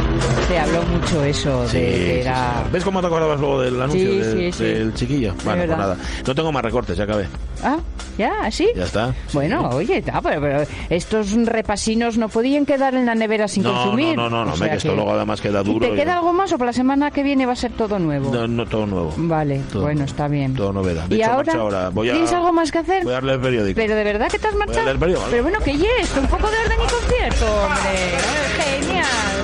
Se habló mucho eso de Sí, sí. ¿Ves cómo te acordabas luego del anuncio del, chiquillo? Bueno, pues nada. No tengo más recortes, ya acabé. Ah, ya, así. Ya está. Bueno, oye, pero, pero estos repasinos no podían quedar en la nevera sin no, consumir. no, no, no, no, sea que esto luego además queda ¿Y duro. te queda algo más o para la semana que viene va a ser todo nuevo? No, no, todo nuevo. Vale, Todo bueno, está bien. Todo novedad. De ¿Y hecho, ahora. Voy a, tienes algo más que hacer? Voy a leer el periódico. ¿Pero de verdad que te has marchado? leer el periódico. Pero bueno, que ya esto, un poco de orden y concierto, hombre. Genial.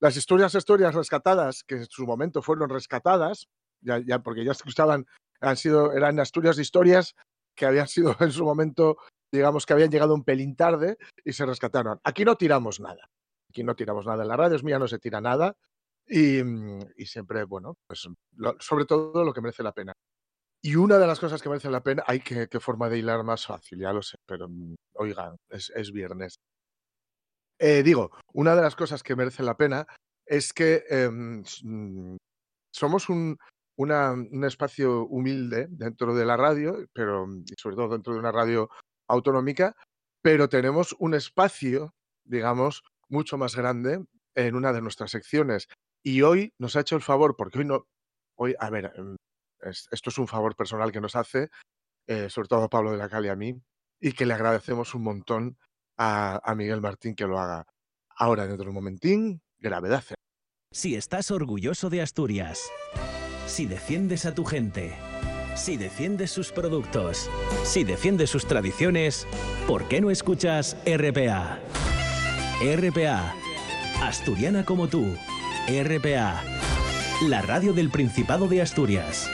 Las historias, historias rescatadas, que en su momento fueron rescatadas, ya, ya porque ya se han sido, eran Asturias de historias que habían sido en su momento, digamos que habían llegado un pelín tarde y se rescataron. Aquí no tiramos nada. Aquí no tiramos nada. En la radio es mía no se tira nada. Y, mm, y siempre, bueno, pues sobre todo lo que merece la pena. Y una de las cosas que merece la pena, hay que, qué forma de hilar más fácil, ya lo sé, pero mm, oigan, es, es viernes. Eh, digo, una de las cosas que merece la pena es que em, mm, somos un, una- un espacio humilde dentro de la radio, pero mm, sobre todo dentro de una radio autonómica, pero tenemos un espacio, digamos, mucho más grande en una de nuestras secciones. Y hoy nos ha hecho el favor, porque hoy no, hoy, a ver, em, es- esto es un favor personal que nos hace, eh, sobre todo Pablo de la Calle a mí, y que le agradecemos un montón a, Miguel Martín que lo haga. Ahora, de un momentín, gravedad. Si estás orgulloso de Asturias, si defiendes a tu gente, si defiendes sus productos, si defiendes sus tradiciones, ¿por qué no escuchas RPA? RPA, asturiana como tú, RPA, la radio del Principado de Asturias.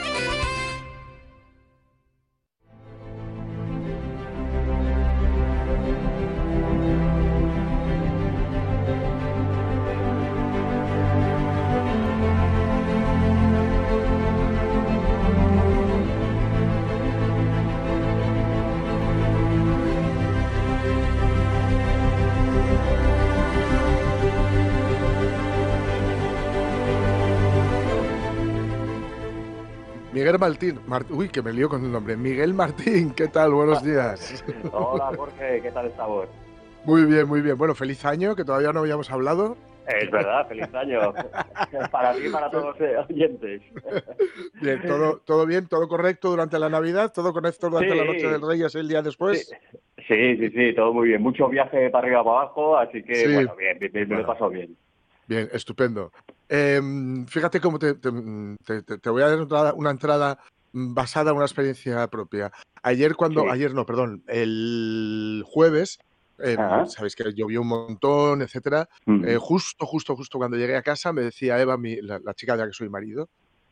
Miguel Martín. Mar- Uy, que me lío con el nombre. Miguel Martín, ¿qué tal? Buenos días. Hola Jorge, ¿qué tal estamos? Muy bien, muy bien. Bueno, feliz año, que todavía no habíamos hablado. Es verdad, feliz año. para ti y para todos los oyentes. Bien, todo, todo bien, todo correcto durante la Navidad, todo correcto durante Sí. la Noche del Reyes el día después. Sí, sí, sí, todo muy bien. Mucho viaje para arriba para abajo, así que Sí. bueno, bien, bien, bien, me lo he Bueno. pasado bien. Bien, estupendo. Eh, fíjate cómo te, te- te- te- te voy a dar una entrada, mm, basada en una experiencia propia. Ayer cuando, Sí. ayer no, perdón, el jueves, eh, sabéis que llovió un montón, etcétera. Eh, justo, justo, justo cuando llegué a casa me decía Eva, mi- la, la chica de la que soy marido,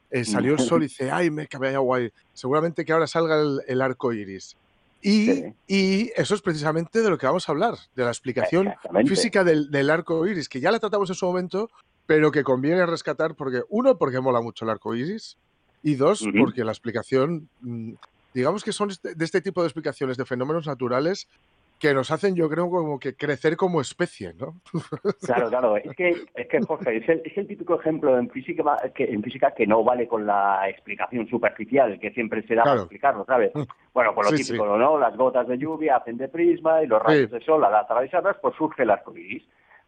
eh, salió el sol y dice, ay, me vaya guay, seguramente que ahora salga el, el arco iris. Y, y eso es precisamente de lo que vamos a hablar, de la explicación física del, del arco iris, que ya la tratamos en su momento, pero que conviene rescatar porque, uno, porque mola mucho el arco iris, y dos, porque la explicación, mm, digamos que son este- de este tipo de explicaciones de fenómenos naturales que nos hacen, yo creo, como que crecer como especie, ¿no? Claro, claro, es que, es que Jorge, es el, es el típico ejemplo en física, que, en física que no vale con la explicación superficial que siempre se da para explicarlo, ¿sabes? Bueno, por lo Sí, sí. típico, ¿no? Las gotas de lluvia hacen de prisma y los rayos Sí. de sol al atravesarlas, pues surge el arco iris.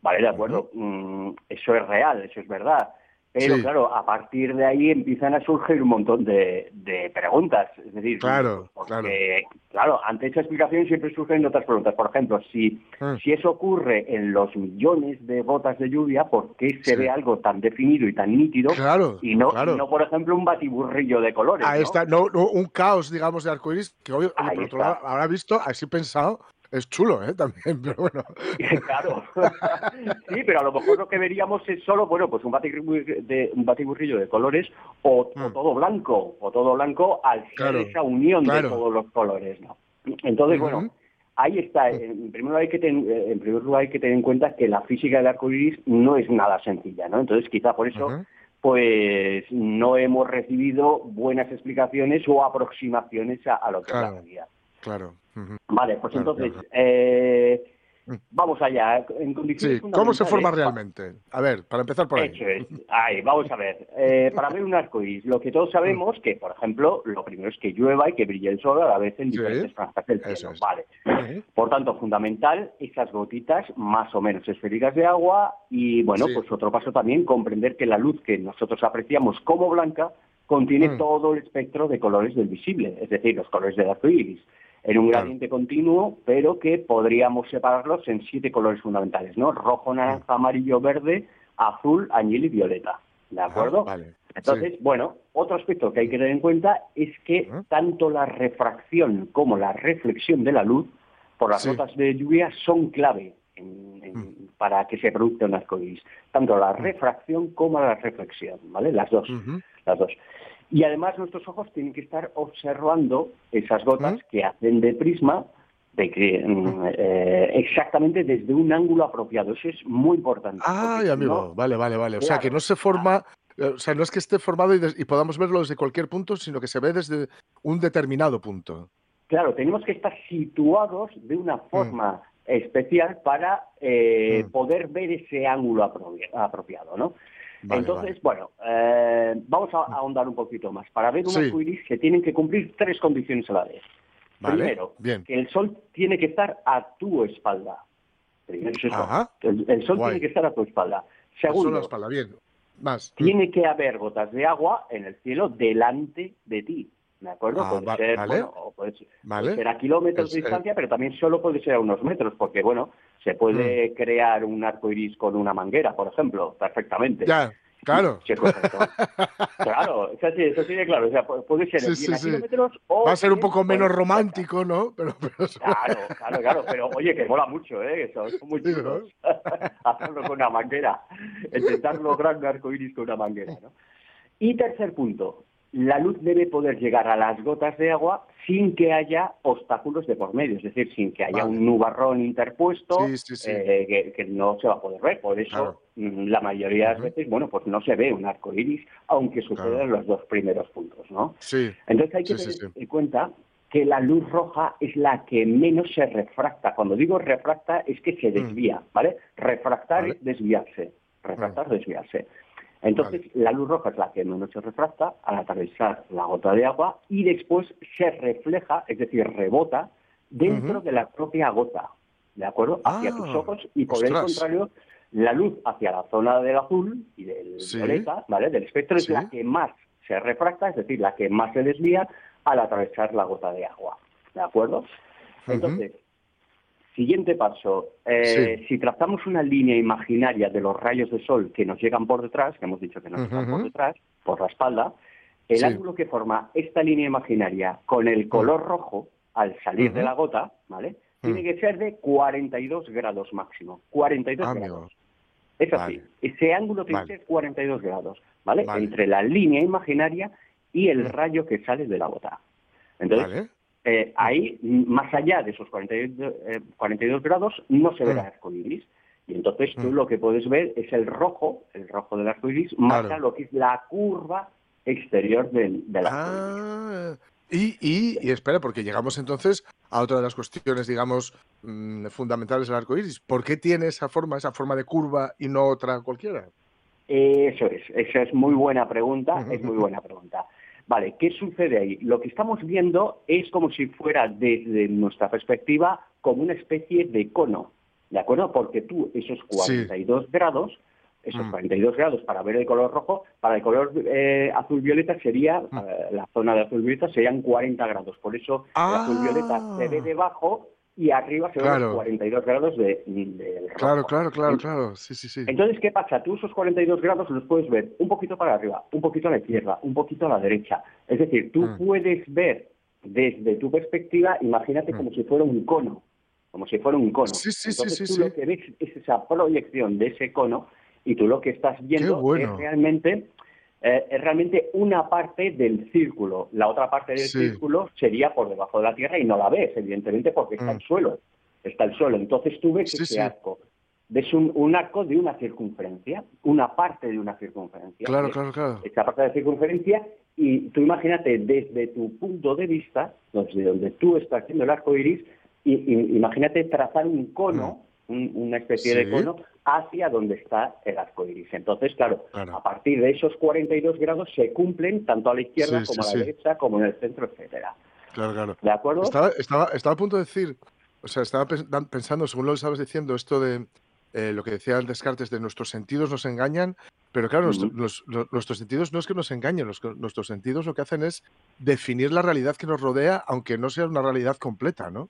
Vale, de acuerdo, mm, eso es real, eso es verdad. Pero Sí. claro, a partir de ahí empiezan a surgir un montón de, de preguntas. Es decir, Claro, porque, claro, ante esa explicación siempre surgen otras preguntas. Por ejemplo, si, Mm. si eso ocurre en los millones de gotas de lluvia, ¿por qué se Sí. ve algo tan definido y tan nítido? Claro, y no, claro. y no, por ejemplo, un batiburrillo de colores. Ahí ¿no? está, no, no, un caos, digamos, de arcoiris, que oye, Ahí por otro lado, ahora visto, así pensado, es chulo, ¿eh? También, pero bueno. claro. sí, pero a lo mejor lo que veríamos es solo, bueno, pues un batiburrillo de, un batiburrillo de colores o, o todo blanco, o todo blanco al ser. Claro, esa unión claro. de todos los colores, ¿no? Entonces, bueno, ahí está. En primer, lugar hay que ten- eh, en primer lugar hay que tener en cuenta que la física del arco iris no es nada sencilla, ¿no? Entonces, quizá por eso pues no hemos recibido buenas explicaciones o aproximaciones a, a lo que es la realidad. Claro. Vale, pues Claro, entonces, claro. eh, vamos allá. En condiciones Sí, ¿cómo se forma realmente? A ver, para empezar por ahí. Eso es. Ahí, vamos a ver. Eh, para ver un arcoíris, lo que todos sabemos que, por ejemplo, lo primero es que llueva y que brille el sol a la vez en Sí, diferentes franjas del cielo. es. Vale. Por tanto, fundamental esas gotitas más o menos esféricas de agua y, bueno, Sí. pues otro paso también, comprender que la luz que nosotros apreciamos como blanca contiene Mm. todo el espectro de colores del visible, es decir, los colores del arco iris, en un Claro. gradiente continuo, pero que podríamos separarlos en siete colores fundamentales, ¿no? Rojo, naranja, amarillo, verde, azul, añil y violeta. ¿De acuerdo? Vale. Entonces, bueno, otro aspecto que hay que tener en cuenta es que tanto la refracción como la reflexión de la luz por las Sí. gotas de lluvia son clave en- en- para que se produzca un arcoíris. Tanto la refracción como la reflexión, ¿vale? Las dos, las dos. Y además nuestros ojos tienen que estar observando esas gotas ¿Mm? que hacen de prisma de que mm, eh, exactamente desde un ángulo apropiado. Eso es muy importante. Si amigo, no- vale, vale, vale. O sea, que no se forma, eh, o sea, no es que esté formado y, des- y podamos verlo desde cualquier punto, sino que se ve desde un determinado punto. Claro, tenemos que estar situados de Mm. una forma especial para eh, poder ver ese ángulo apropia- apropiado, ¿no? Vale, Entonces, bueno, eh, vamos a ahondar un poquito más. Para ver un Sí. arcoíris se tienen que cumplir tres condiciones a la vez. Vale, Primero, bien. que el sol tiene que estar a tu espalda. Primero es eso. Ajá. El, el sol Guay. tiene que estar a tu espalda. Segundo, la espalda, bien. Más. tiene que haber gotas de agua en el cielo delante de ti. ¿De acuerdo? Ah, puede va- ser, vale. bueno, puede ser, Vale. puede ser a kilómetros Es, de eh, distancia, pero también solo puede ser a unos metros, porque bueno, se Mm. puede crear un arco iris con una manguera, por ejemplo, perfectamente. Ya, claro. Claro, eso sí, eso sí, claro. O sea, pu- puede ser Sí, sí, kilómetros o Va a ser un poco menos romántico, ¿no? Pero, pero Claro, claro, claro, pero oye, que mola mucho, ¿eh? Eso, son muy. Hacerlo con una manguera, intentar lograr un arco iris con una manguera, ¿no? Y tercer punto, la luz debe poder llegar a las gotas de agua sin que haya obstáculos de por medio, es decir, sin que haya Vale. un nubarrón interpuesto Sí, sí, sí. eh, que, que no se va a poder ver. Por eso, Claro. mm, la mayoría de las veces, bueno, pues no se ve un arco iris, aunque suceda Claro. los dos primeros puntos, ¿no? sí. Entonces hay que tener en cuenta que la luz roja es la que menos se refracta. Cuando digo refracta es que se desvía, ¿vale? Refractar Mm. Vale. Mm. es desviarse. Refractar, desviarse. Entonces, la luz roja es la que menos se refracta al atravesar la gota de agua y después se refleja, es decir, rebota dentro de la propia gota, ¿de acuerdo? Hacia tus Ah, ojos y por el contrario, la luz hacia la zona del azul y del Sí. violeta, ¿vale? Del espectro es Sí. la que más se refracta, es decir, la que más se desvía al atravesar la gota de agua, ¿de acuerdo? Entonces, siguiente paso, eh, si trazamos una línea imaginaria de los rayos de sol que nos llegan por detrás, que hemos dicho que nos llegan por detrás, por la espalda, el Sí. ángulo que forma esta línea imaginaria con el color rojo al salir de la gota, ¿vale? Mm. Tiene que ser de 42 grados máximo. 42 Ah, grados. Es así. Ese ángulo tiene Vale. que ser 42 grados, ¿vale? Vale. Entre la línea imaginaria y el Mm. rayo que sale de la gota. Entonces, Vale. Eh, ahí, más allá de esos 42, eh, 42 grados, no se verá Mm. arco iris. Y entonces tú Mm. lo que puedes ver es el rojo, el rojo del arco iris, más Claro. a lo que es la curva exterior del, del arco iris. Ah, y, y, y espera, porque llegamos entonces a otra de las cuestiones, digamos, mm, fundamentales del arco iris. ¿Por qué tiene esa forma, esa forma de curva y no otra cualquiera? Eso es, esa es muy buena pregunta, es muy buena pregunta. Vale, ¿qué sucede ahí? Lo que estamos viendo es como si fuera desde nuestra perspectiva como una especie de cono, ¿de acuerdo? Porque tú esos 42 grados, esos Mm. 42 grados para ver el color rojo, para el color eh, azul violeta sería, Mm. eh, la zona de azul violeta serían 40 grados, por eso el azul violeta se ve debajo y arriba se. Claro. los 42 grados de, del rojo. Claro, claro, claro, claro. Sí, sí, sí. Entonces, ¿qué pasa? Tú esos 42 grados los puedes ver un poquito para arriba, un poquito a la izquierda, un poquito a la derecha. Es decir, tú Mm. puedes ver desde tu perspectiva, imagínate como si fuera un cono, como si fuera un cono. Sí, sí, sí, Entonces sí, tú sí. lo que ves es esa proyección de ese cono y tú lo que estás viendo bueno. es realmente eh, es realmente una parte del círculo. La otra parte del Sí. círculo sería por debajo de la Tierra y no la ves, evidentemente, porque está Mm. el suelo. Está el suelo. Entonces tú ves Sí, ese sí. arco. Ves un, un arco de una circunferencia, una parte de una circunferencia. Claro, claro, claro. Esa parte de la circunferencia y tú imagínate desde tu punto de vista, desde donde tú estás viendo el arco iris, y, y- imagínate trazar un cono, un- una especie de cono, hacia donde está el arco iris. Entonces, claro, Claro. a partir de esos 42 grados se cumplen tanto a la izquierda Sí, como sí, a la sí. derecha, como en el centro, etcétera. Claro, claro. ¿De acuerdo? Estaba, estaba, estaba a punto de decir, o sea, estaba pensando, según lo que estabas diciendo, esto de eh, lo que decía Descartes, de nuestros sentidos nos engañan, pero claro, nuestro- los- nuestros sentidos no es que nos engañen, los nuestros sentidos lo que hacen es definir la realidad que nos rodea, aunque no sea una realidad completa, ¿no?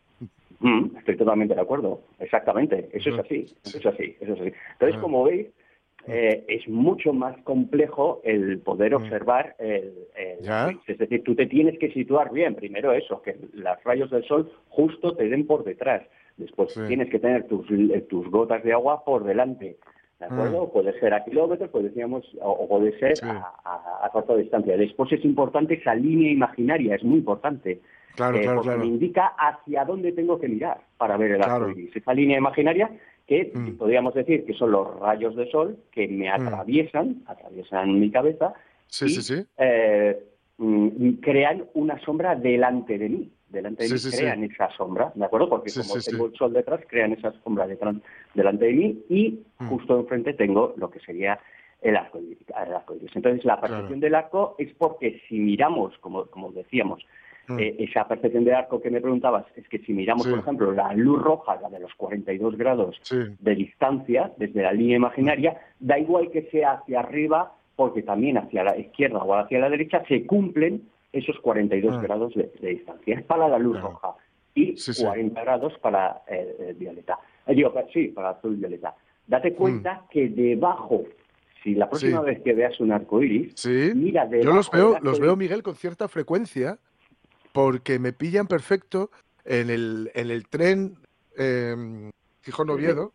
Mm, estoy totalmente de acuerdo, exactamente, eso es así, eso es así, eso es así. Entonces, como veis, eh, es mucho más complejo el poder observar el, el Ya. Es decir, tú te tienes que situar bien, primero eso, que los rayos del sol justo te den por detrás. Después tienes que tener tus, eh, tus gotas de agua por delante. ¿De acuerdo? Puede ser a kilómetros, pues decíamos, o, puede ser a, a- a corta distancia. Después es importante esa línea imaginaria, es muy importante. Claro, eh, claro, porque claro. me indica hacia dónde tengo que mirar para ver el Claro. iris. Esa línea imaginaria que Mm. podríamos decir que son los rayos de sol que me atraviesan, atraviesan mi cabeza Sí, y sí, eh, mm, crean una sombra delante de mí. Delante de mí sí, sí. crean esa sombra, ¿de acuerdo? Porque como tengo el sol detrás, crean esa sombra detrás, delante de mí y Mm. justo enfrente tengo lo que sería el arco iris. el arco iris. Entonces, la percepción del arco es porque si miramos, como, como decíamos, Mm. eh, esa percepción del arco que me preguntabas, es que si miramos, por ejemplo, la luz roja, la de los 42 grados de distancia, desde la línea imaginaria, da igual que sea hacia arriba, porque también hacia la izquierda o hacia la derecha se cumplen esos 42 Ah. grados de, de distancia. Es para la luz roja y Sí, sí. 40 grados para el, el violeta. Eh, digo, sí, para azul violeta. Date cuenta que debajo, si la próxima Mm. Sí. vez que veas un arco iris, mira debajo Yo los veo, los veo, Miguel, con cierta frecuencia, porque me pillan perfecto en el, en el tren eh, Gijón-Oviedo.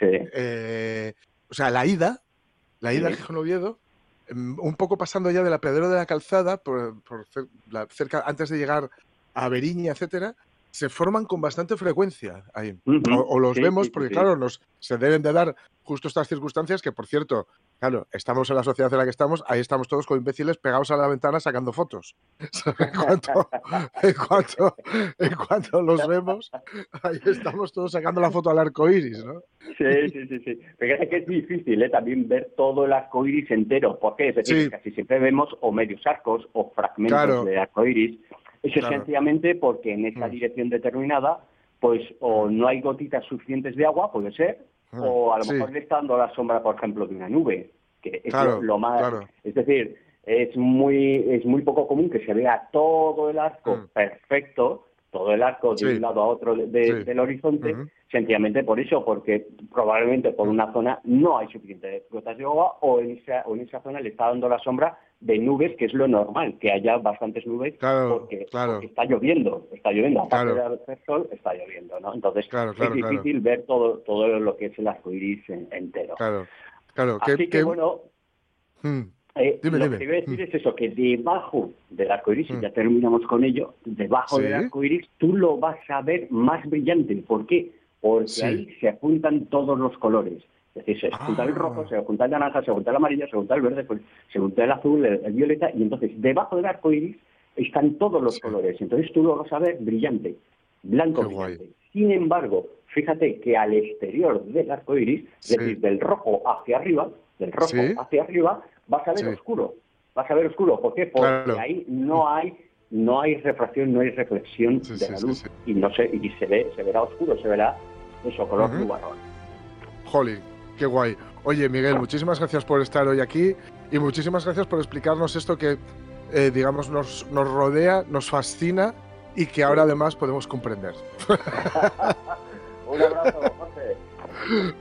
Eh, o sea, la ida, la ida a Sí. Gijón-Oviedo, un poco pasando ya de la Pedrera de la Calzada, por, la- cerca, antes de llegar a Beriña, etcétera, se forman con bastante frecuencia ahí. O, o los Sí, vemos sí, porque, sí. claro, nos, se deben de dar justo estas circunstancias que, por cierto, Claro, estamos en la sociedad en la que estamos, ahí estamos todos con imbéciles pegados a la ventana sacando fotos. En cuanto, en cuanto, en cuanto los vemos, ahí estamos todos sacando la foto al arco iris, ¿no? Sí, sí, sí, sí. Fíjate que es difícil ¿eh? también ver todo el arco iris entero. ¿Por qué? Es decir, casi siempre vemos o medios arcos o fragmentos Claro. de arco iris. Eso Claro. sencillamente porque en esa dirección determinada, pues o no hay gotitas suficientes de agua, puede ser, Mm, o a lo sí. mejor le está dando la sombra, por ejemplo, de una nube, que es Claro, lo, más... claro. Es decir, es muy, es muy poco común que se vea todo el arco perfecto, todo el arco de Mm. Sí. un lado a otro de- de- Sí. del horizonte, sencillamente por eso, porque probablemente por una zona no hay suficientes gotas de agua o en esa, o en esa zona le está dando la sombra de nubes, que es lo normal, que haya bastantes nubes Claro, porque, claro. porque está lloviendo, está lloviendo, aparte Claro. de hacer sol, está lloviendo, ¿no? Entonces es difícil ver todo, todo lo que es el arco iris en- entero. Claro, claro. Así que, que- bueno, Mm, eh, Dime, lo dime. que iba a decir Mm. es eso, que debajo del arco iris, Mm. y ya terminamos con ello, debajo Sí. del arco iris tú lo vas a ver más brillante. ¿Por qué? Porque Sí. ahí se juntan todos los colores. Es decir, se junta el Ah. rojo, se junta el naranja, se junta el amarillo, se junta el verde, pues, se junta el azul, el, el violeta, y entonces debajo del arco iris están todos los colores. Entonces tú lo vas a ver brillante, blanco Qué guay. brillante. Sin embargo, fíjate que al exterior del arco iris, Sí. es decir, del rojo hacia arriba, del rojo Sí. hacia arriba, vas a ver oscuro. Vas a ver oscuro. ¿Por qué? Porque Claro. ahí no hay no hay refracción, no hay reflexión de la luz y no se y se ve se verá oscuro, se verá eso color nubarrón. Jolly, qué guay. Oye, Miguel, muchísimas gracias por estar hoy aquí y muchísimas gracias por explicarnos esto que, eh, digamos, nos, nos rodea, nos fascina y que ahora además podemos comprender. Un abrazo, José.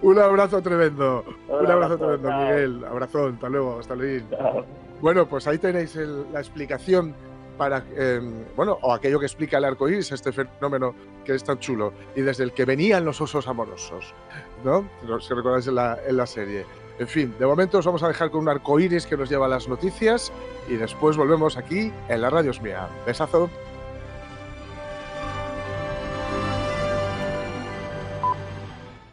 Un abrazo tremendo. Un Un abrazo abrazo, tremendo, chao. Miguel. Abrazón, hasta luego, hasta luego. Chao. Bueno, pues ahí tenéis el- la explicación para, eh, bueno, o aquello que explica el arco iris, este fenómeno que es tan chulo, y desde el que venían los osos amorosos, ¿no? Si recordáis en la, en la serie. En fin, de momento os vamos a dejar con un arco iris que nos lleva a las noticias y después volvemos aquí en la radio mía. Besazo.